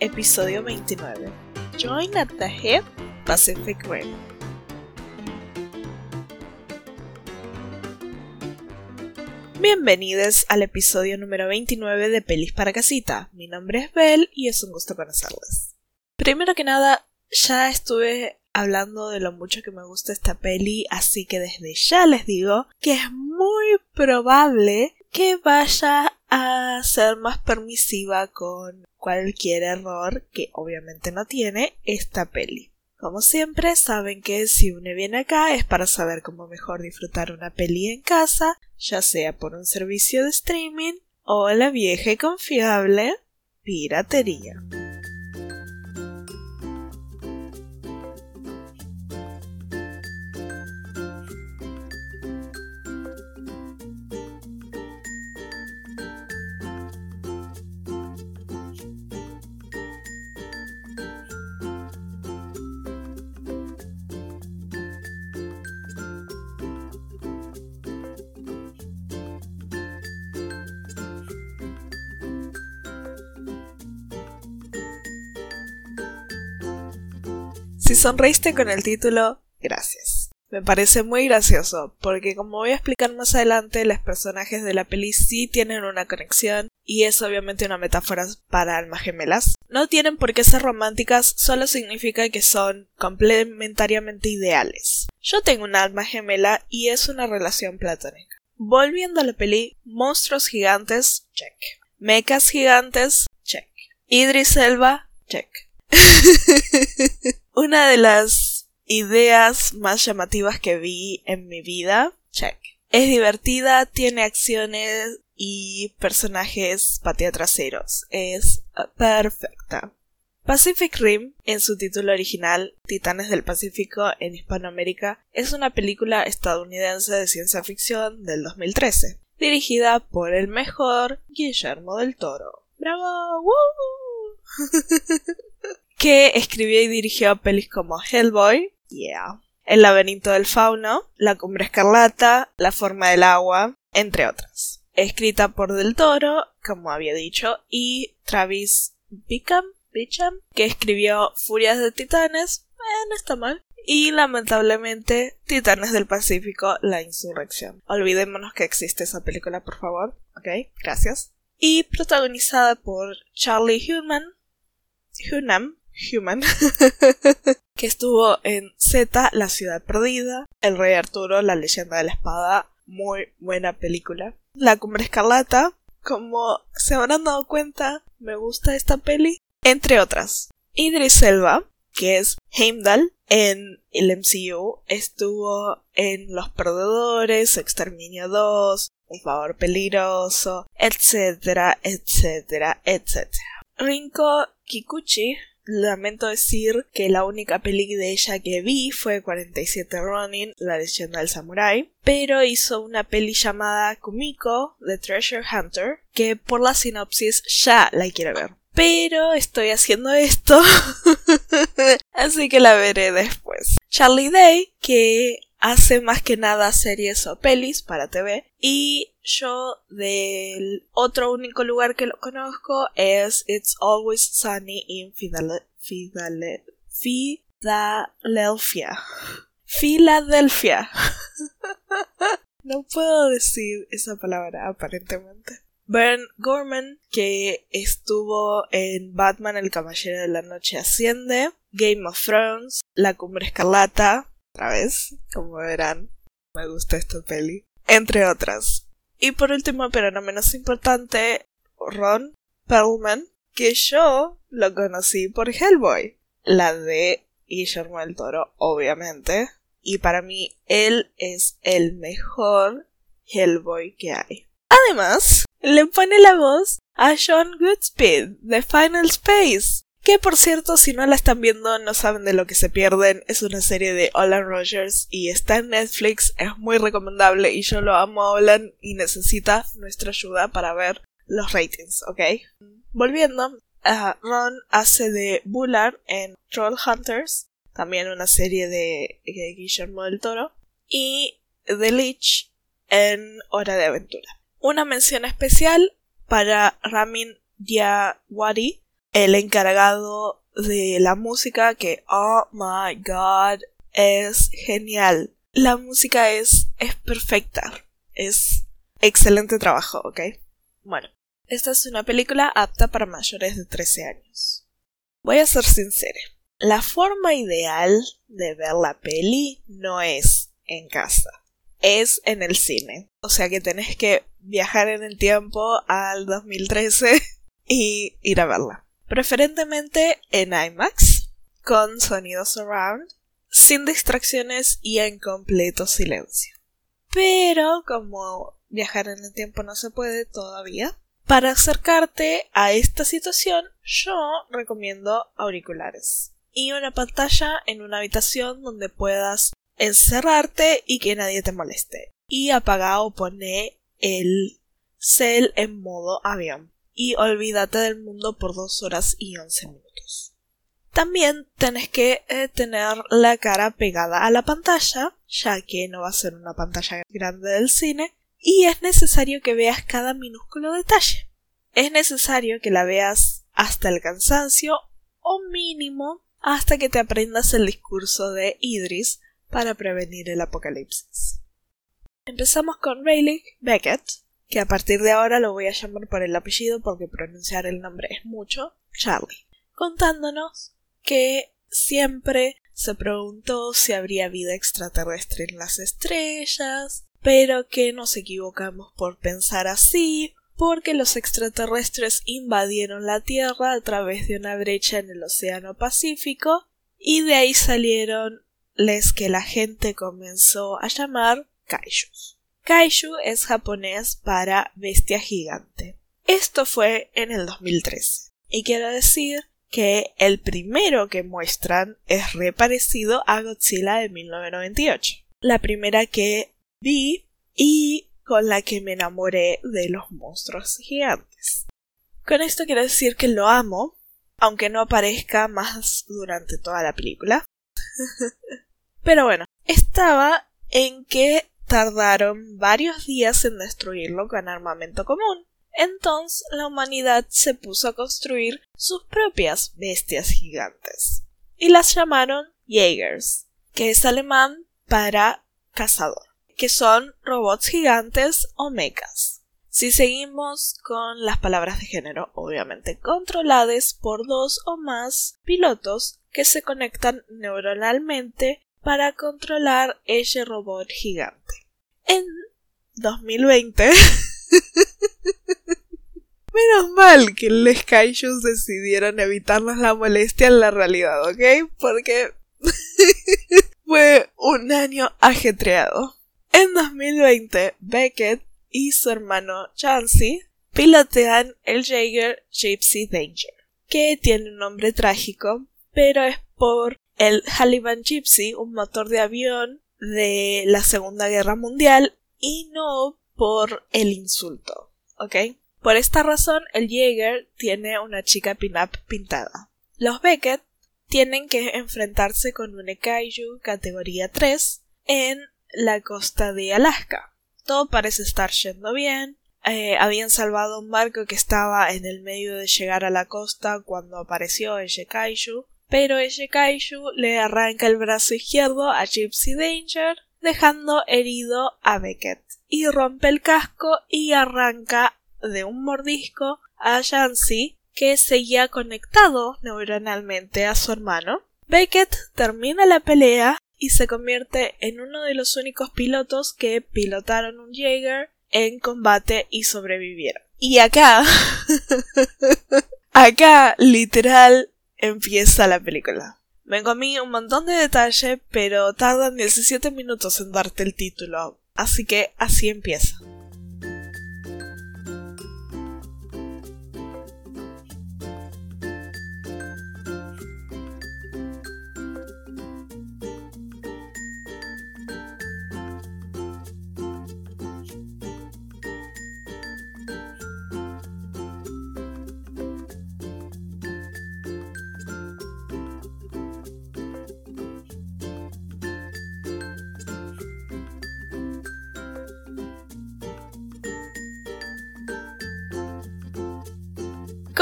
episodio 29. Join at the Hip Pacific Rim. Bienvenidos al episodio número 29 de Pelis para Casita. Mi nombre es Belle y es un gusto conocerles. Primero que nada, ya estuve hablando de lo mucho que me gusta esta peli, así que desde ya les digo que es muy probable que vaya a ser más permisiva con cualquier error que obviamente no tiene esta peli. Como siempre, saben que si uno viene acá es para saber cómo mejor disfrutar una peli en casa, ya sea por un servicio de streaming o la vieja y confiable piratería. Si sonreíste con el título, gracias. Me parece muy gracioso, porque como voy a explicar más adelante, los personajes de la peli sí tienen una conexión, y es obviamente una metáfora para almas gemelas. No tienen por qué ser románticas, solo significa que son complementariamente ideales. Yo tengo un alma gemela y es una relación platónica. Volviendo a la peli, monstruos gigantes, check. Mechas gigantes, check. Idris Elba, check. Una de las ideas más llamativas que vi en mi vida, check. Es divertida, tiene acciones y personajes traseros. Es perfecta. Pacific Rim, en su título original, Titanes del Pacífico en Hispanoamérica, es una película estadounidense de ciencia ficción del 2013, dirigida por el mejor Guillermo del Toro. ¡Bravo! que escribió y dirigió pelis como Hellboy, yeah, El laberinto del fauno, La cumbre escarlata, La forma del agua, entre otras. Escrita por Del Toro, como había dicho, y Travis Bickham, Bicham, que escribió Furias de Titanes, eh, no está mal. Y lamentablemente, Titanes del Pacífico, La Insurrección. Olvidémonos que existe esa película, por favor. Ok, gracias. Y protagonizada por Charlie Hunnam, Hunnam, Human, que estuvo en Z, La ciudad perdida, El rey Arturo, La leyenda de la espada, muy buena película. La cumbre escarlata, como se habrán dado cuenta, me gusta esta peli, entre otras. Idris Elba, que es Heimdall en el MCU, estuvo en Los Perdedores, Exterminio 2, Un favor peligroso, etcétera, etcétera, etcétera. Rinko Kikuchi Lamento decir que la única peli de ella que vi fue 47 Ronin, la leyenda del samurai, pero hizo una peli llamada Kumiko, The Treasure Hunter, que por la sinopsis ya la quiero ver. Pero estoy haciendo esto, así que la veré después. Charlie Day, que hace más que nada series o pelis para TV, y yo del otro único lugar que lo conozco es It's Always Sunny in Philadelphia. Philadelphia. no puedo decir esa palabra aparentemente. Ben Gorman, que estuvo en Batman el Caballero de la Noche Asciende, Game of Thrones, La Cumbre Escarlata, otra vez, como verán, me gusta esta peli, entre otras. Y por último, pero no menos importante, Ron Perlman, que yo lo conocí por Hellboy, la de Guillermo del Toro, obviamente. Y para mí, él es el mejor Hellboy que hay. Además, le pone la voz a John Goodspeed de Final Space. Que por cierto, si no la están viendo, no saben de lo que se pierden. Es una serie de Olan Rogers y está en Netflix. Es muy recomendable y yo lo amo a Olan y necesita nuestra ayuda para ver los ratings, ¿ok? Volviendo, uh, Ron hace de Bullard en Troll Hunters, también una serie de, de Guillermo del Toro, y The Lich en Hora de Aventura. Una mención especial para Ramin Djawadi el encargado de la música que, oh my god, es genial. La música es, perfecta. Es excelente trabajo, ¿ok? Bueno, esta es una película apta para mayores de 13 años. Voy a ser sincera. La forma ideal de ver la peli no es en casa, es en el cine. O sea que tenés que viajar en el tiempo al 2013 y ir a verla. Preferentemente en IMAX, con sonido surround, sin distracciones y en completo silencio. Pero como viajar en el tiempo no se puede todavía, para acercarte a esta situación yo recomiendo auriculares y una pantalla en una habitación donde puedas encerrarte y que nadie te moleste. Y apaga o pone el cel en modo avión. Y olvídate del mundo por dos horas y once minutos. También tenés que eh, tener la cara pegada a la pantalla, ya que no va a ser una pantalla grande del cine, y es necesario que veas cada minúsculo detalle. Es necesario que la veas hasta el cansancio o mínimo hasta que te aprendas el discurso de Idris para prevenir el apocalipsis. Empezamos con Rayleigh Beckett, que a partir de ahora lo voy a llamar por el apellido porque pronunciar el nombre es mucho, Charlie, contándonos que siempre se preguntó si habría vida extraterrestre en las estrellas, pero que nos equivocamos por pensar así, porque los extraterrestres invadieron la Tierra a través de una brecha en el Océano Pacífico y de ahí salieron les que la gente comenzó a llamar kaijus. Kaiju es japonés para bestia gigante. Esto fue en el 2013. Y quiero decir que el primero que muestran es reparecido a Godzilla de 1998. La primera que vi y con la que me enamoré de los monstruos gigantes. Con esto quiero decir que lo amo, aunque no aparezca más durante toda la película. Pero bueno, estaba en que tardaron varios días en destruirlo con armamento común. Entonces la humanidad se puso a construir sus propias bestias gigantes. Y las llamaron Jaegers, que es alemán para cazador que son robots gigantes o mechas. Si seguimos con las palabras de género, obviamente controladas por dos o más pilotos que se conectan neuronalmente para controlar ese robot gigante. En 2020 Menos mal que los kaijus decidieron evitarnos la molestia en la realidad, ¿ok? Porque fue un año ajetreado. En 2020, Beckett y su hermano Chansey pilotean el Jaeger Gypsy Danger, que tiene un nombre trágico, pero es por el Haliban Gypsy, un motor de avión de la Segunda Guerra Mundial, y no por el insulto, ¿ok? Por esta razón, el Jaeger tiene una chica pin-up pintada. Los Beckett tienen que enfrentarse con un Kaiju categoría 3 en la costa de Alaska. Todo parece estar yendo bien. Eh, habían salvado un barco que estaba en el medio de llegar a la costa cuando apareció el Kaiju, pero el Kaiju le arranca el brazo izquierdo a Gypsy Danger, dejando herido a Beckett, y rompe el casco y arranca de un mordisco a Yancy, que seguía conectado neuronalmente a su hermano. Beckett termina la pelea y se convierte en uno de los únicos pilotos que pilotaron un Jaeger en combate y sobrevivieron. Y acá, acá literal empieza la película. Me comí un montón de detalle, pero tardan 17 minutos en darte el título, así que así empieza.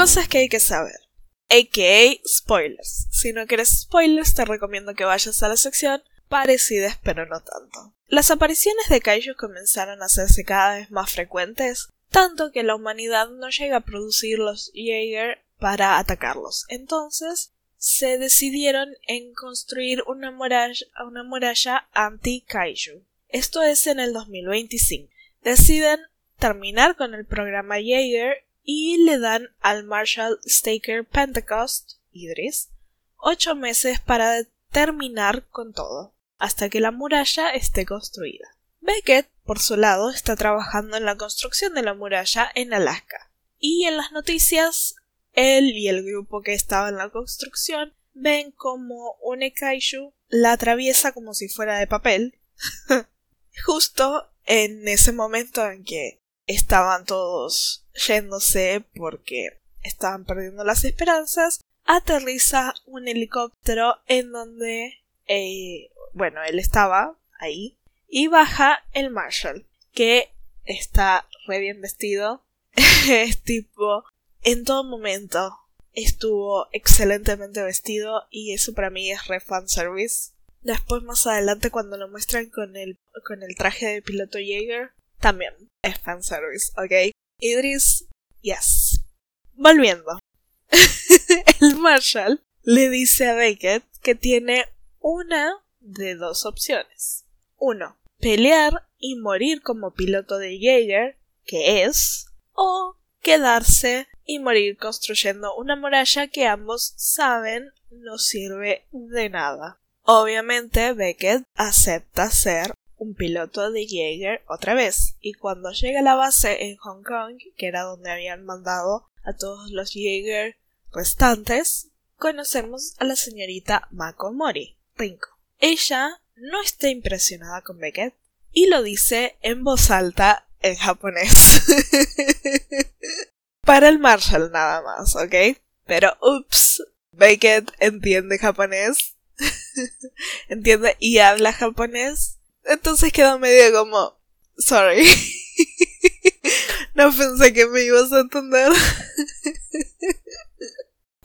Cosas que hay que saber. aka spoilers. Si no quieres spoilers, te recomiendo que vayas a la sección parecidas pero no tanto. Las apariciones de kaiju comenzaron a hacerse cada vez más frecuentes, tanto que la humanidad no llega a producir los Jaeger para atacarlos. Entonces, se decidieron en construir una muralla, una muralla anti-kaiju. Esto es en el 2025. Deciden terminar con el programa Jaeger y le dan al Marshall Staker Pentecost, Idris, ocho meses para terminar con todo, hasta que la muralla esté construida. Beckett, por su lado, está trabajando en la construcción de la muralla en Alaska. Y en las noticias, él y el grupo que estaba en la construcción ven como un Ekaishu la atraviesa como si fuera de papel. Justo en ese momento en que estaban todos yéndose porque estaban perdiendo las esperanzas, aterriza un helicóptero en donde, eh, bueno, él estaba ahí, y baja el Marshall, que está re bien vestido, es tipo, en todo momento estuvo excelentemente vestido y eso para mí es re fanservice. Después más adelante cuando lo muestran con el, con el traje de piloto Jaeger, también es fanservice, ¿ok? Idris, yes. Volviendo. el Marshall le dice a Beckett que tiene una de dos opciones. Uno, pelear y morir como piloto de Jaeger, que es, o quedarse y morir construyendo una muralla que ambos saben no sirve de nada. Obviamente Beckett acepta ser un piloto de Jaeger otra vez, y cuando llega a la base en Hong Kong, que era donde habían mandado a todos los Jaeger restantes, conocemos a la señorita Mako Mori, Rinko. Ella no está impresionada con Beckett y lo dice en voz alta en japonés. Para el Marshall nada más, ¿ok? Pero ups, Beckett entiende japonés. entiende y habla japonés entonces quedó medio como, sorry. no pensé que me ibas a entender.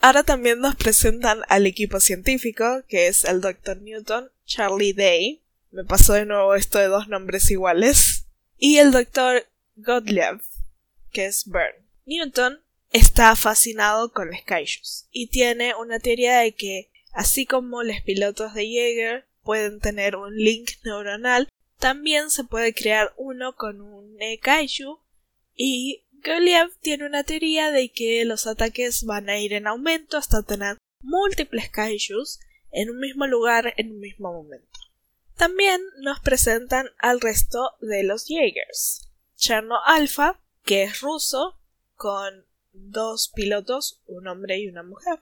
Ahora también nos presentan al equipo científico, que es el Dr. Newton, Charlie Day. Me pasó de nuevo esto de dos nombres iguales. Y el Dr. Gottlieb, que es Bern. Newton está fascinado con los kaijus y tiene una teoría de que, así como los pilotos de Jaeger pueden tener un link neuronal, también se puede crear uno con un kaiju y Goliev tiene una teoría de que los ataques van a ir en aumento hasta tener múltiples kaijus en un mismo lugar en un mismo momento. También nos presentan al resto de los Jaegers. Cherno Alpha, que es ruso, con dos pilotos, un hombre y una mujer.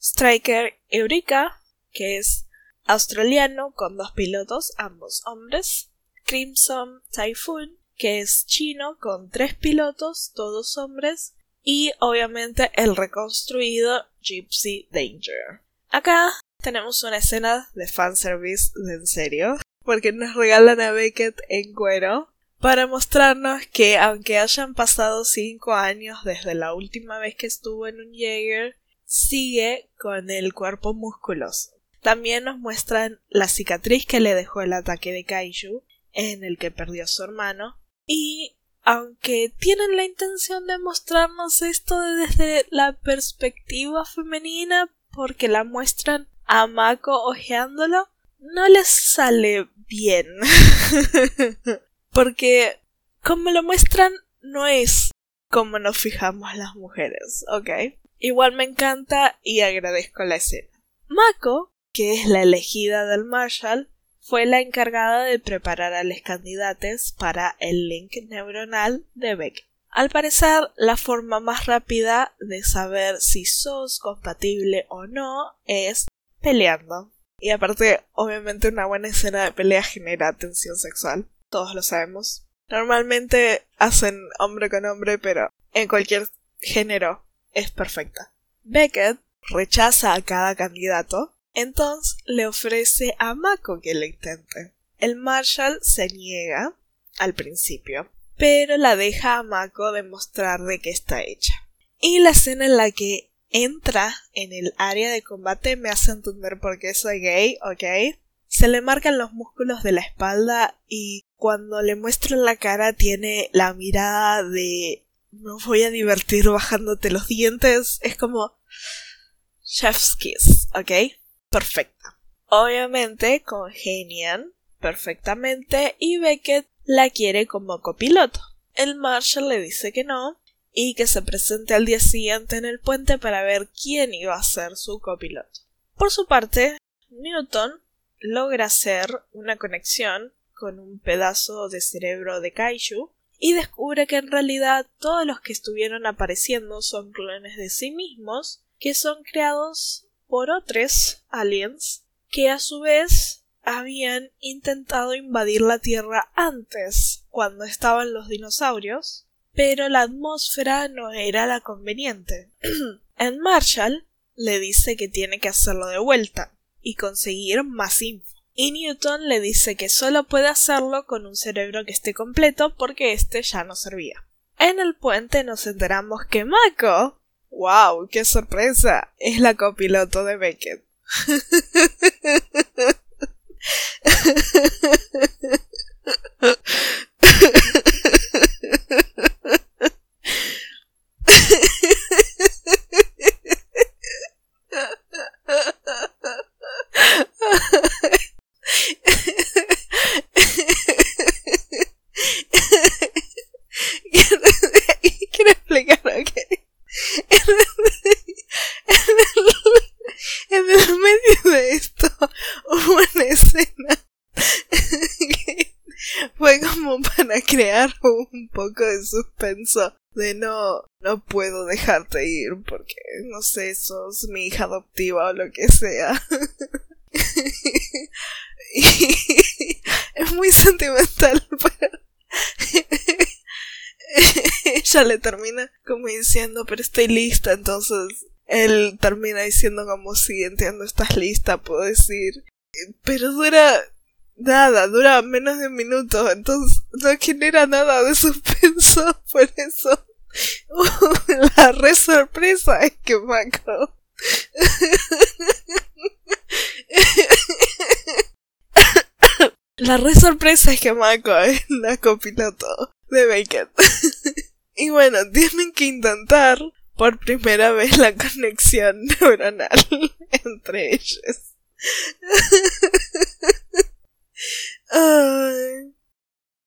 Striker Eureka, que es australiano con dos pilotos, ambos hombres. Crimson Typhoon, que es chino con tres pilotos, todos hombres. Y obviamente el reconstruido Gypsy Danger. Acá tenemos una escena de fanservice de en serio, porque nos regalan a Beckett en cuero para mostrarnos que aunque hayan pasado cinco años desde la última vez que estuvo en un Jaeger, sigue con el cuerpo musculoso. También nos muestran la cicatriz que le dejó el ataque de Kaiju, en el que perdió a su hermano. Y aunque tienen la intención de mostrarnos esto desde la perspectiva femenina, porque la muestran a Mako ojeándolo, no les sale bien. porque como lo muestran, no es como nos fijamos las mujeres, ¿ok? Igual me encanta y agradezco la escena. Mako que es la elegida del Marshall, fue la encargada de preparar a los candidatos para el link neuronal de Beck. Al parecer, la forma más rápida de saber si sos compatible o no es peleando. Y aparte, obviamente una buena escena de pelea genera tensión sexual. Todos lo sabemos. Normalmente hacen hombre con hombre, pero en cualquier género es perfecta. Beckett rechaza a cada candidato entonces le ofrece a Mako que lo intente. El Marshall se niega al principio, pero la deja a Mako demostrar de que está hecha. Y la escena en la que entra en el área de combate me hace entender por qué soy gay, ¿ok? Se le marcan los músculos de la espalda y cuando le muestro la cara tiene la mirada de me voy a divertir bajándote los dientes. Es como chef's kiss, ¿ok? Perfecta. Obviamente congenian perfectamente y Beckett la quiere como copiloto. El Marshall le dice que no y que se presente al día siguiente en el puente para ver quién iba a ser su copiloto. Por su parte, Newton logra hacer una conexión con un pedazo de cerebro de Kaiju y descubre que en realidad todos los que estuvieron apareciendo son clones de sí mismos que son creados por otros aliens que a su vez habían intentado invadir la Tierra antes, cuando estaban los dinosaurios, pero la atmósfera no era la conveniente. en Marshall le dice que tiene que hacerlo de vuelta y conseguir más info. Y Newton le dice que solo puede hacerlo con un cerebro que esté completo porque este ya no servía. En el puente nos enteramos que Mako, wow, qué sorpresa, es la copiloto de Beckett. de no, no puedo dejarte ir porque, no sé, sos mi hija adoptiva o lo que sea. es muy sentimental, pero ella le termina como diciendo, pero estoy lista, entonces él termina diciendo como si entiendo, estás lista, puedo decir. Pero dura nada, dura menos de un minuto, entonces no genera nada de suspenso, por eso la re sorpresa es que Mako La re sorpresa es que Mako es la copiloto de Bacon. y bueno, tienen que intentar por primera vez la conexión neuronal entre ellos.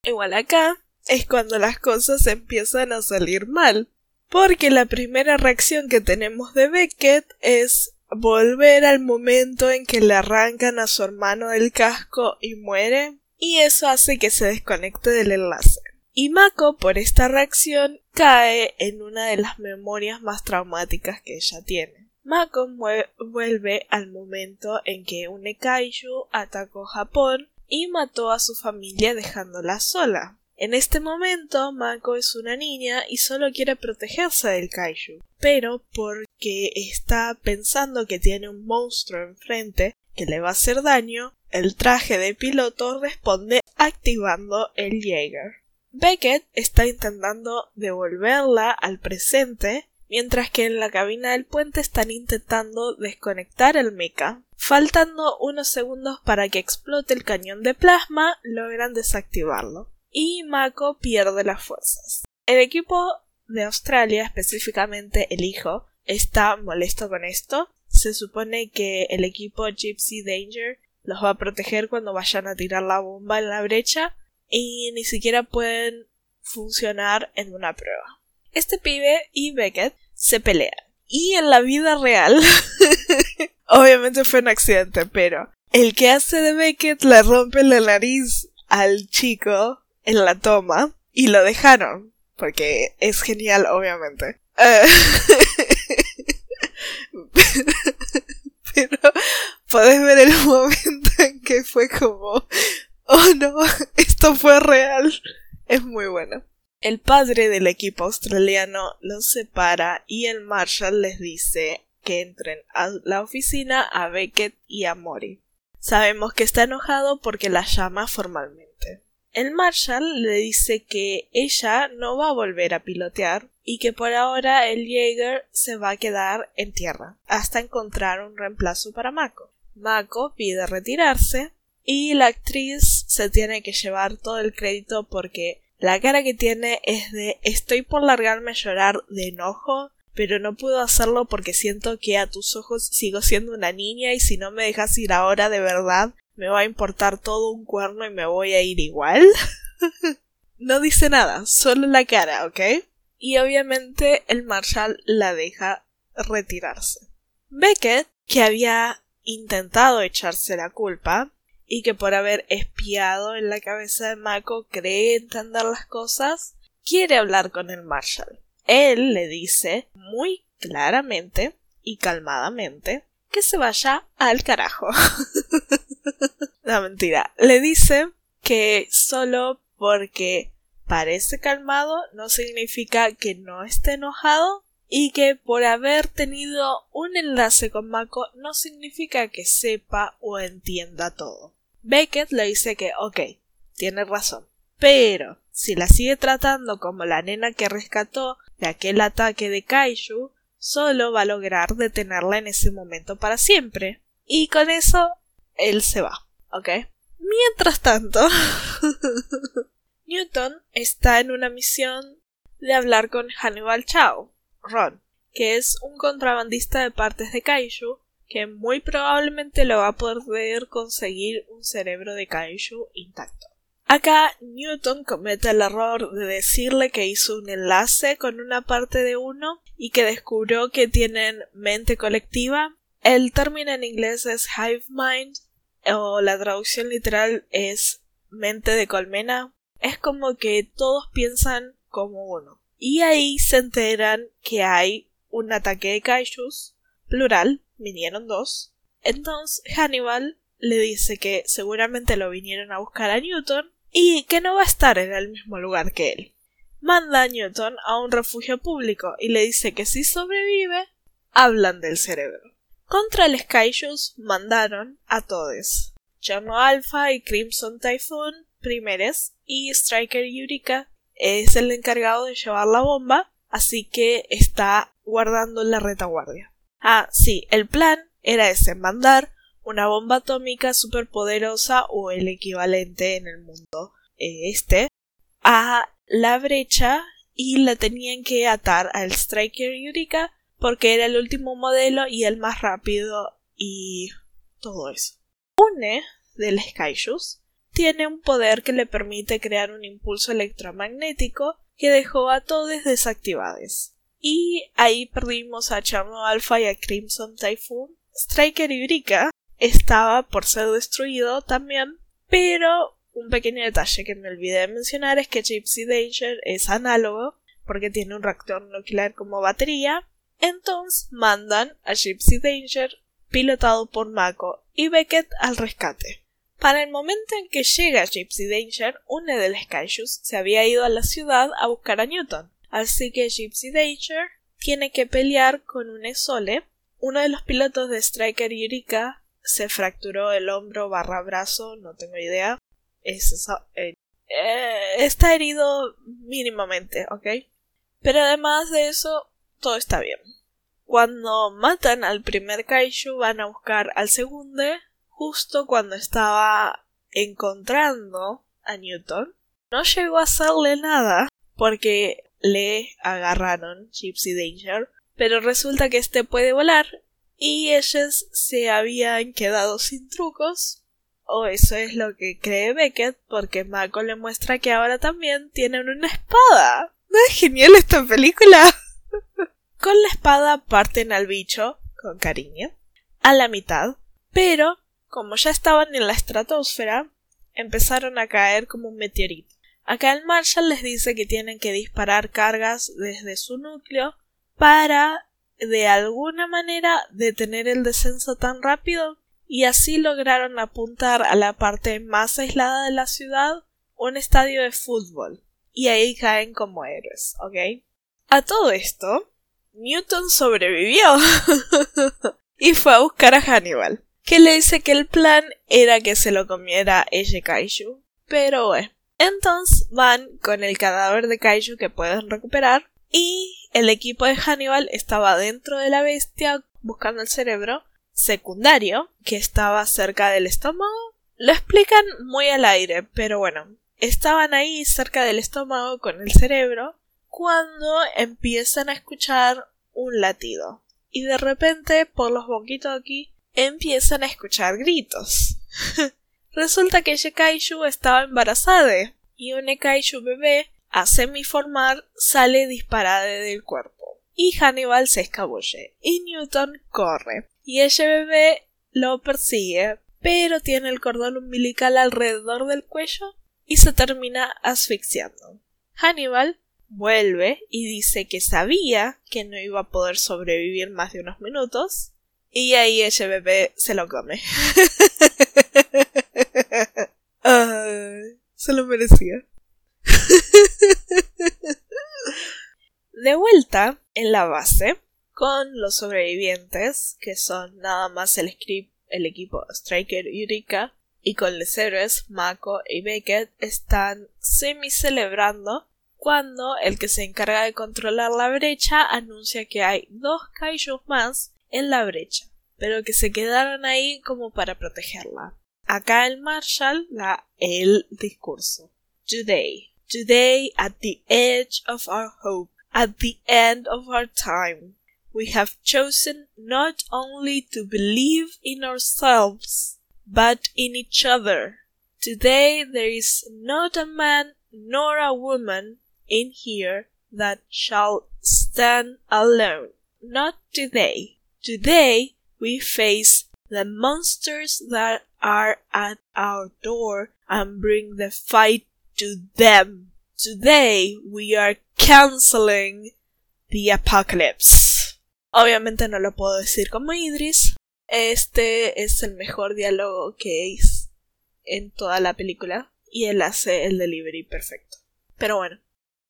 Igual acá es cuando las cosas empiezan a salir mal. Porque la primera reacción que tenemos de Beckett es volver al momento en que le arrancan a su hermano del casco y muere, y eso hace que se desconecte del enlace. Y Mako, por esta reacción, cae en una de las memorias más traumáticas que ella tiene. Mako vuelve al momento en que un Kaiju atacó Japón y mató a su familia dejándola sola. En este momento, Mako es una niña y solo quiere protegerse del kaiju, pero porque está pensando que tiene un monstruo enfrente que le va a hacer daño, el traje de piloto responde activando el Jaeger. Beckett está intentando devolverla al presente, mientras que en la cabina del puente están intentando desconectar el mecha, Faltando unos segundos para que explote el cañón de plasma, logran desactivarlo. Y Mako pierde las fuerzas. El equipo de Australia, específicamente el hijo, está molesto con esto. Se supone que el equipo Gypsy Danger los va a proteger cuando vayan a tirar la bomba en la brecha y ni siquiera pueden funcionar en una prueba. Este pibe y Beckett se pelean. Y en la vida real Obviamente fue un accidente, pero el que hace de Beckett le rompe la nariz al chico en la toma y lo dejaron, porque es genial, obviamente. Eh, pero, podés ver el momento en que fue como, oh no, esto fue real. Es muy bueno. El padre del equipo australiano los separa y el Marshall les dice que entren a la oficina a Beckett y a Mori. Sabemos que está enojado porque la llama formalmente. el Marshall le dice que ella no va a volver a pilotear y que por ahora el Jaeger se va a quedar en tierra hasta encontrar un reemplazo para Mako. Mako pide retirarse y la actriz se tiene que llevar todo el crédito porque la cara que tiene es de estoy por largarme a llorar de enojo, pero no puedo hacerlo porque siento que a tus ojos sigo siendo una niña y si no me dejas ir ahora de verdad me va a importar todo un cuerno y me voy a ir igual. no dice nada, solo la cara, ¿ok? Y obviamente el Marshall la deja retirarse. Beckett, que había intentado echarse la culpa, y que por haber espiado en la cabeza de Mako cree entender las cosas, quiere hablar con el Marshall. Él le dice muy claramente y calmadamente que se vaya al carajo. no, mentira. Le dice que solo porque parece calmado no significa que no esté enojado y que por haber tenido un enlace con Mako no significa que sepa o entienda todo. Beckett le dice que, ok, tiene razón, pero si la sigue tratando como la nena que rescató de aquel ataque de Kaiju, solo va a lograr detenerla en ese momento para siempre. Y con eso, él se va, ¿ok? Mientras tanto, Newton está en una misión de hablar con Hannibal Chow, Ron, que es un contrabandista de partes de Kaiju que muy probablemente lo va a poder conseguir un cerebro de Kaiju intacto. Acá Newton comete el error de decirle que hizo un enlace con una parte de uno y que descubrió que tienen mente colectiva. El término en inglés es hive mind o la traducción literal es mente de colmena. Es como que todos piensan como uno. Y ahí se enteran que hay un ataque de kaijus, plural, vinieron dos. Entonces Hannibal le dice que seguramente lo vinieron a buscar a Newton y que no va a estar en el mismo lugar que él. Manda a Newton a un refugio público y le dice que si sobrevive, hablan del cerebro. Contra el Skyshus mandaron a todos. Cherno Alpha y Crimson Typhoon primeres y Striker Eureka es el encargado de llevar la bomba, así que está guardando la retaguardia. Ah, sí, el plan era ese, mandar una bomba atómica superpoderosa o el equivalente en el mundo eh, este a la brecha y la tenían que atar al Striker Eureka porque era el último modelo y el más rápido y todo eso. Une del Skyshus tiene un poder que le permite crear un impulso electromagnético que dejó a todos desactivados. Y ahí perdimos a Charno Alpha y a Crimson Typhoon. Striker y Brika estaba por ser destruido también, pero un pequeño detalle que me olvidé de mencionar es que Gypsy Danger es análogo porque tiene un reactor nuclear como batería. Entonces mandan a Gypsy Danger pilotado por Mako y Beckett al rescate. Para el momento en que llega Gypsy Danger, una de las Skyshus se había ido a la ciudad a buscar a Newton. Así que Gypsy Danger tiene que pelear con un Esole. Uno de los pilotos de Striker Eureka se fracturó el hombro barra brazo, no tengo idea. Es, eh, eh, está herido mínimamente, ¿ok? Pero además de eso, todo está bien. Cuando matan al primer kaiju van a buscar al segundo justo cuando estaba encontrando a Newton. No llegó a hacerle nada porque le agarraron Gypsy Danger, pero resulta que este puede volar y ellos se habían quedado sin trucos. O eso es lo que cree Beckett, porque Mako le muestra que ahora también tienen una espada. ¿No es genial esta película? con la espada parten al bicho, con cariño, a la mitad, pero como ya estaban en la estratosfera, empezaron a caer como un meteorito. Acá el Marshall les dice que tienen que disparar cargas desde su núcleo para de alguna manera detener el descenso tan rápido y así lograron apuntar a la parte más aislada de la ciudad un estadio de fútbol y ahí caen como héroes, ¿ok? A todo esto, Newton sobrevivió y fue a buscar a Hannibal, que le dice que el plan era que se lo comiera ella Kaiju, pero bueno, Entonces van con el cadáver de Kaiju que pueden recuperar y el equipo de Hannibal estaba dentro de la bestia buscando el cerebro secundario que estaba cerca del estómago. Lo explican muy al aire, pero bueno, estaban ahí cerca del estómago con el cerebro cuando empiezan a escuchar un latido. Y de repente, por los boquitos aquí, empiezan a escuchar gritos. Resulta que Kaiju estaba embarazada y un Kaiju bebé a semiformar sale disparada del cuerpo. Y Hannibal se escabulle y Newton corre. Y ese bebé lo persigue, pero tiene el cordón umbilical alrededor del cuello y se termina asfixiando. Hannibal vuelve y dice que sabía que no iba a poder sobrevivir más de unos minutos y ahí ese bebé se lo come. se lo merecía. De vuelta en la base, con los sobrevivientes, que son nada más el, script, el equipo Striker y Eureka, y con los héroes Mako y Beckett, están semi celebrando cuando el que se encarga de controlar la brecha anuncia que hay dos kaijus más en la brecha, pero que se quedaron ahí como para protegerla. Acá el Marshall da el discurso. Today, today at the edge of our hope, at the end of our time, we have chosen not only to believe in ourselves, but in each other. Today there is not a man nor a woman in here that shall stand alone. Not today. Today we face the monsters that are at our door and bring the fight to them. Today we are canceling the apocalypse. Obviamente no lo puedo decir como Idris. Este es el mejor diálogo que es en toda la película y él hace el delivery perfecto. Pero bueno,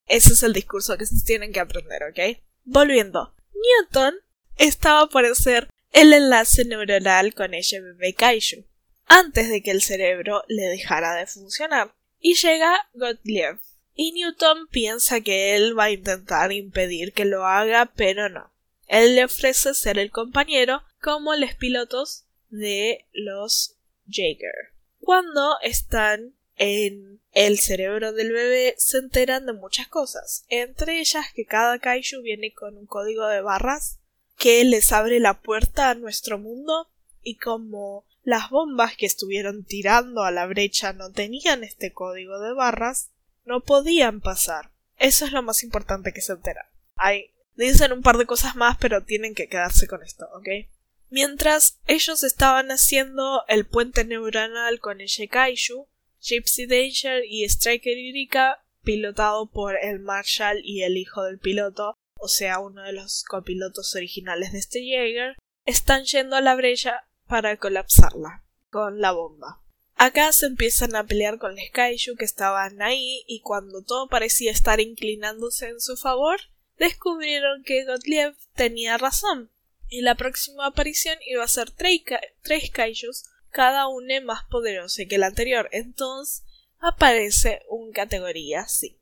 ese es el discurso que se tienen que aprender, ¿ok? Volviendo, Newton estaba por hacer el enlace neuronal con bebé Kaiju, antes de que el cerebro le dejara de funcionar. Y llega Gottlieb, y Newton piensa que él va a intentar impedir que lo haga, pero no. Él le ofrece ser el compañero como los pilotos de los Jaeger. Cuando están en el cerebro del bebé se enteran de muchas cosas, entre ellas que cada kaiju viene con un código de barras que les abre la puerta a nuestro mundo y como las bombas que estuvieron tirando a la brecha no tenían este código de barras, no podían pasar. Eso es lo más importante que se entera. Hay dicen un par de cosas más, pero tienen que quedarse con esto, ¿ok? Mientras ellos estaban haciendo el puente neuronal con el Kaiju, Gypsy Danger y Striker Eureka, pilotado por el Marshall y el hijo del piloto, o sea, uno de los copilotos originales de este Jaeger, están yendo a la brecha para colapsarla con la bomba. Acá se empiezan a pelear con los kaiju que estaban ahí y cuando todo parecía estar inclinándose en su favor, descubrieron que Gottlieb tenía razón y la próxima aparición iba a ser tres, kaijus, cada uno más poderoso que el anterior. Entonces aparece un categoría 5.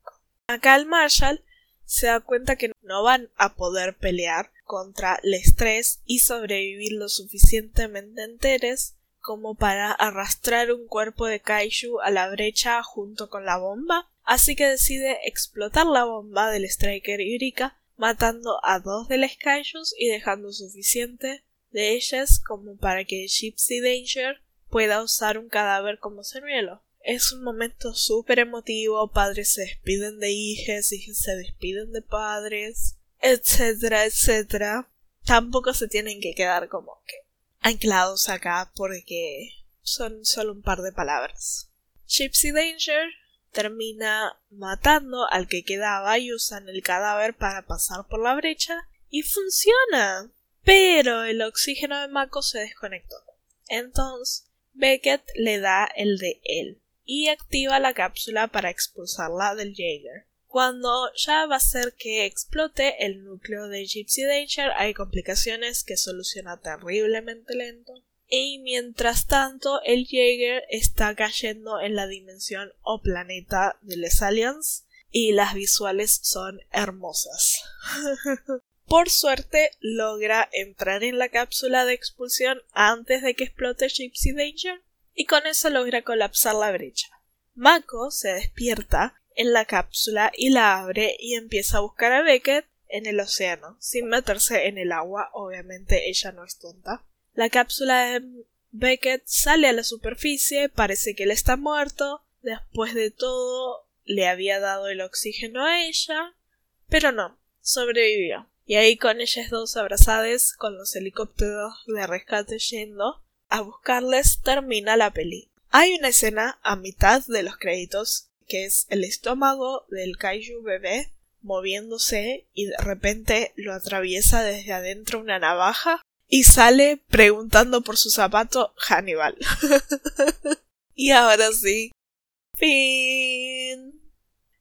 Acá el Marshall se da cuenta que no van a poder pelear contra el estrés y sobrevivir lo suficientemente enteros como para arrastrar un cuerpo de kaiju a la brecha junto con la bomba, así que decide explotar la bomba del Striker Eureka, matando a dos de los kaijus y dejando suficiente de ellas como para que Gypsy Danger pueda usar un cadáver como señuelo. Es un momento súper emotivo, padres se despiden de hijas, hijas se despiden de padres, etcétera, etcétera. Tampoco se tienen que quedar como que anclados acá porque son solo un par de palabras. Gypsy Danger termina matando al que quedaba y usan el cadáver para pasar por la brecha y funciona. Pero el oxígeno de Mako se desconectó. Entonces Beckett le da el de él y activa la cápsula para expulsarla del Jaeger. Cuando ya va a ser que explote el núcleo de Gypsy Danger hay complicaciones que soluciona terriblemente lento. Y mientras tanto, el Jaeger está cayendo en la dimensión o planeta de Les Aliens y las visuales son hermosas. Por suerte, logra entrar en la cápsula de expulsión antes de que explote Gypsy Danger y con eso logra colapsar la brecha. Mako se despierta en la cápsula y la abre y empieza a buscar a Beckett en el océano, sin meterse en el agua, obviamente ella no es tonta. La cápsula de Beckett sale a la superficie, parece que él está muerto, después de todo le había dado el oxígeno a ella, pero no, sobrevivió. Y ahí con ellas dos abrazadas, con los helicópteros de rescate yendo a buscarles, termina la peli. Hay una escena a mitad de los créditos que es el estómago del kaiju bebé moviéndose y de repente lo atraviesa desde adentro una navaja y sale preguntando por su zapato Hannibal. y ahora sí. Fin.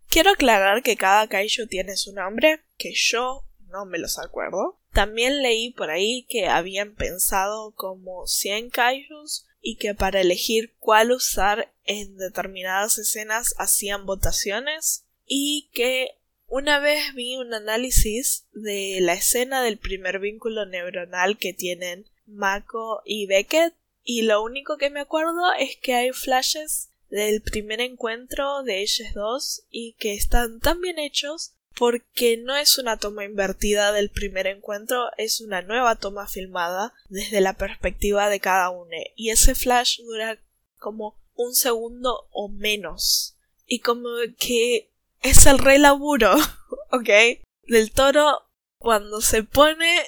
Quiero aclarar que cada kaiju tiene su nombre, que yo no me los acuerdo. También leí por ahí que habían pensado como 100 kaijus y que para elegir cuál usar en determinadas escenas hacían votaciones y que una vez vi un análisis de la escena del primer vínculo neuronal que tienen Mako y Beckett y lo único que me acuerdo es que hay flashes del primer encuentro de ellos dos y que están tan bien hechos porque no es una toma invertida del primer encuentro, es una nueva toma filmada desde la perspectiva de cada uno y ese flash dura como un segundo o menos y como que es el re laburo, ¿ok? Del toro cuando se pone,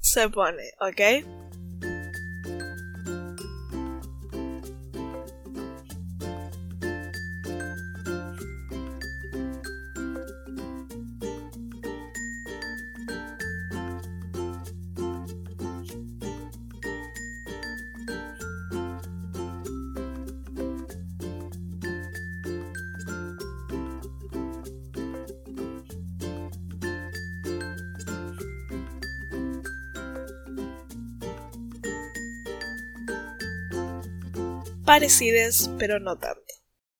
se pone, ¿ok? Pero no tanto.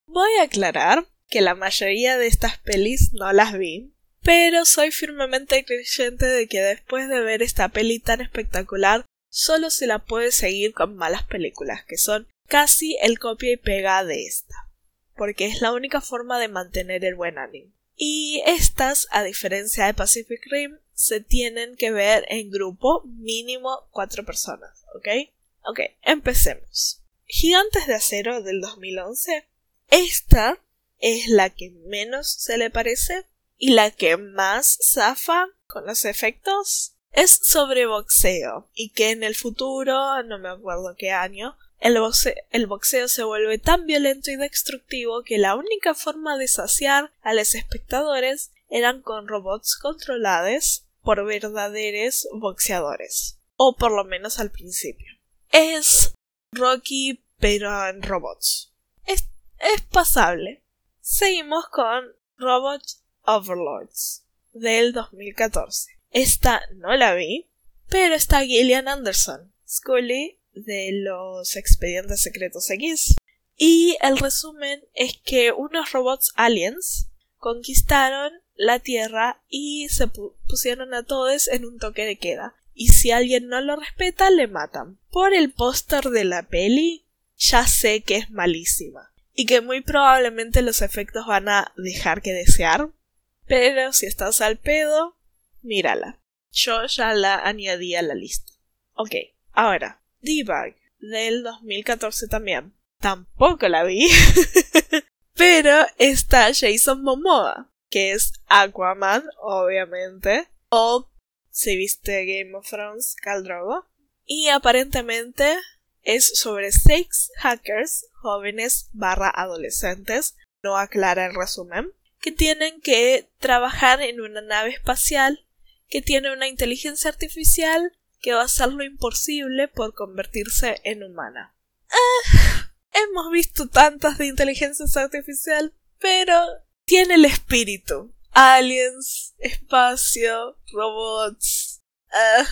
Voy a aclarar que la mayoría de estas pelis no las vi, pero soy firmemente creyente de que después de ver esta peli tan espectacular, solo se la puede seguir con malas películas, que son casi el copia y pega de esta, porque es la única forma de mantener el buen ánimo. Y estas, a diferencia de Pacific Rim, se tienen que ver en grupo mínimo cuatro personas, ¿ok? Ok, empecemos. Gigantes de Acero del 2011. Esta es la que menos se le parece y la que más zafa con los efectos. Es sobre boxeo y que en el futuro, no me acuerdo qué año, el boxeo, el boxeo, se vuelve tan violento y destructivo que la única forma de saciar a los espectadores eran con robots controlados por verdaderos boxeadores. O por lo menos al principio. Es Rocky, pero en robots. Es, es pasable. Seguimos con Robot Overlords del 2014. Esta no la vi, pero está Gillian Anderson, Scully de los Expedientes Secretos X. Y el resumen es que unos robots aliens conquistaron la Tierra y se pusieron a todos en un toque de queda y si alguien no lo respeta le matan. Por el póster de la peli ya sé que es malísima y que muy probablemente los efectos van a dejar que desear, pero si estás al pedo, mírala. Yo ya la añadí a la lista. Ok, ahora, Debug del 2014 también. Tampoco la vi. pero está Jason Momoa, que es Aquaman, obviamente, o si viste Game of Thrones, Drogo. Y aparentemente es sobre seis hackers jóvenes barra adolescentes, no aclara el resumen, que tienen que trabajar en una nave espacial que tiene una inteligencia artificial que va a hacer lo imposible por convertirse en humana. Ah, hemos visto tantas de inteligencia artificial, pero tiene el espíritu aliens, espacio, robots. Uh.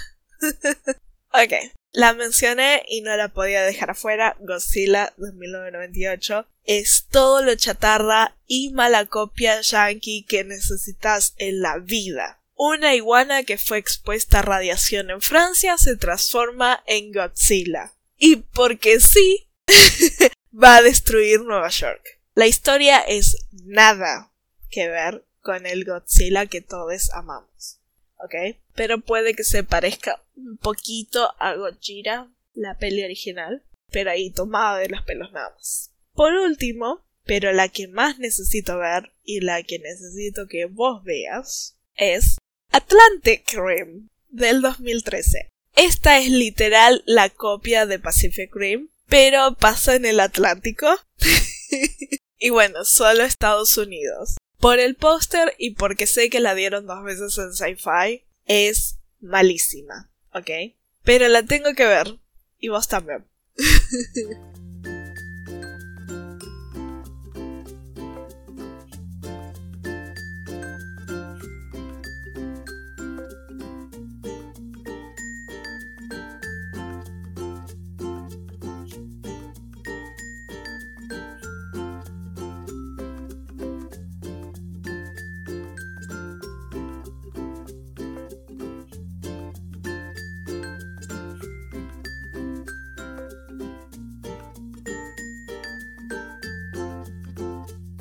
ok. La mencioné y no la podía dejar afuera. Godzilla de 1998 es todo lo chatarra y mala copia yankee que necesitas en la vida. Una iguana que fue expuesta a radiación en Francia se transforma en Godzilla. Y porque sí, va a destruir Nueva York. La historia es nada que ver con el Godzilla que todos amamos. ¿Ok? Pero puede que se parezca un poquito a Godzilla, la peli original, pero ahí tomada de los pelos nada más. Por último, pero la que más necesito ver y la que necesito que vos veas es Atlantic Rim del 2013. Esta es literal la copia de Pacific Rim, pero pasa en el Atlántico. y bueno, solo Estados Unidos. Por el póster y porque sé que la dieron dos veces en sci-fi, es malísima, ¿ok? Pero la tengo que ver. Y vos también.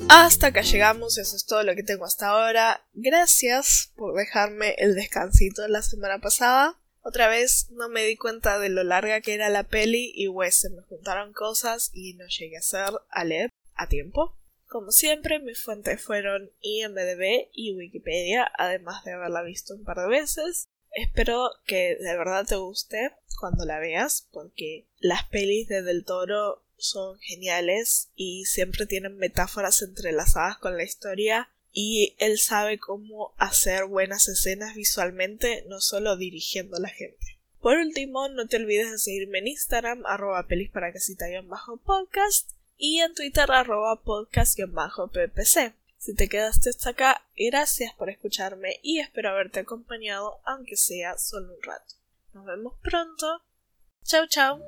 Hasta acá llegamos, eso es todo lo que tengo hasta ahora. Gracias por dejarme el descansito de la semana pasada. Otra vez no me di cuenta de lo larga que era la peli y pues se me juntaron cosas y no llegué a hacer a leer a tiempo. Como siempre, mis fuentes fueron IMDB y Wikipedia, además de haberla visto un par de veces. Espero que de verdad te guste cuando la veas, porque las pelis de Del Toro son geniales y siempre tienen metáforas entrelazadas con la historia y él sabe cómo hacer buenas escenas visualmente, no solo dirigiendo a la gente. Por último, no te olvides de seguirme en Instagram, arroba pelis para casita bajo podcast y en Twitter arroba podcast bajo ppc. Si te quedaste hasta acá, gracias por escucharme y espero haberte acompañado, aunque sea solo un rato. Nos vemos pronto. Chau chau.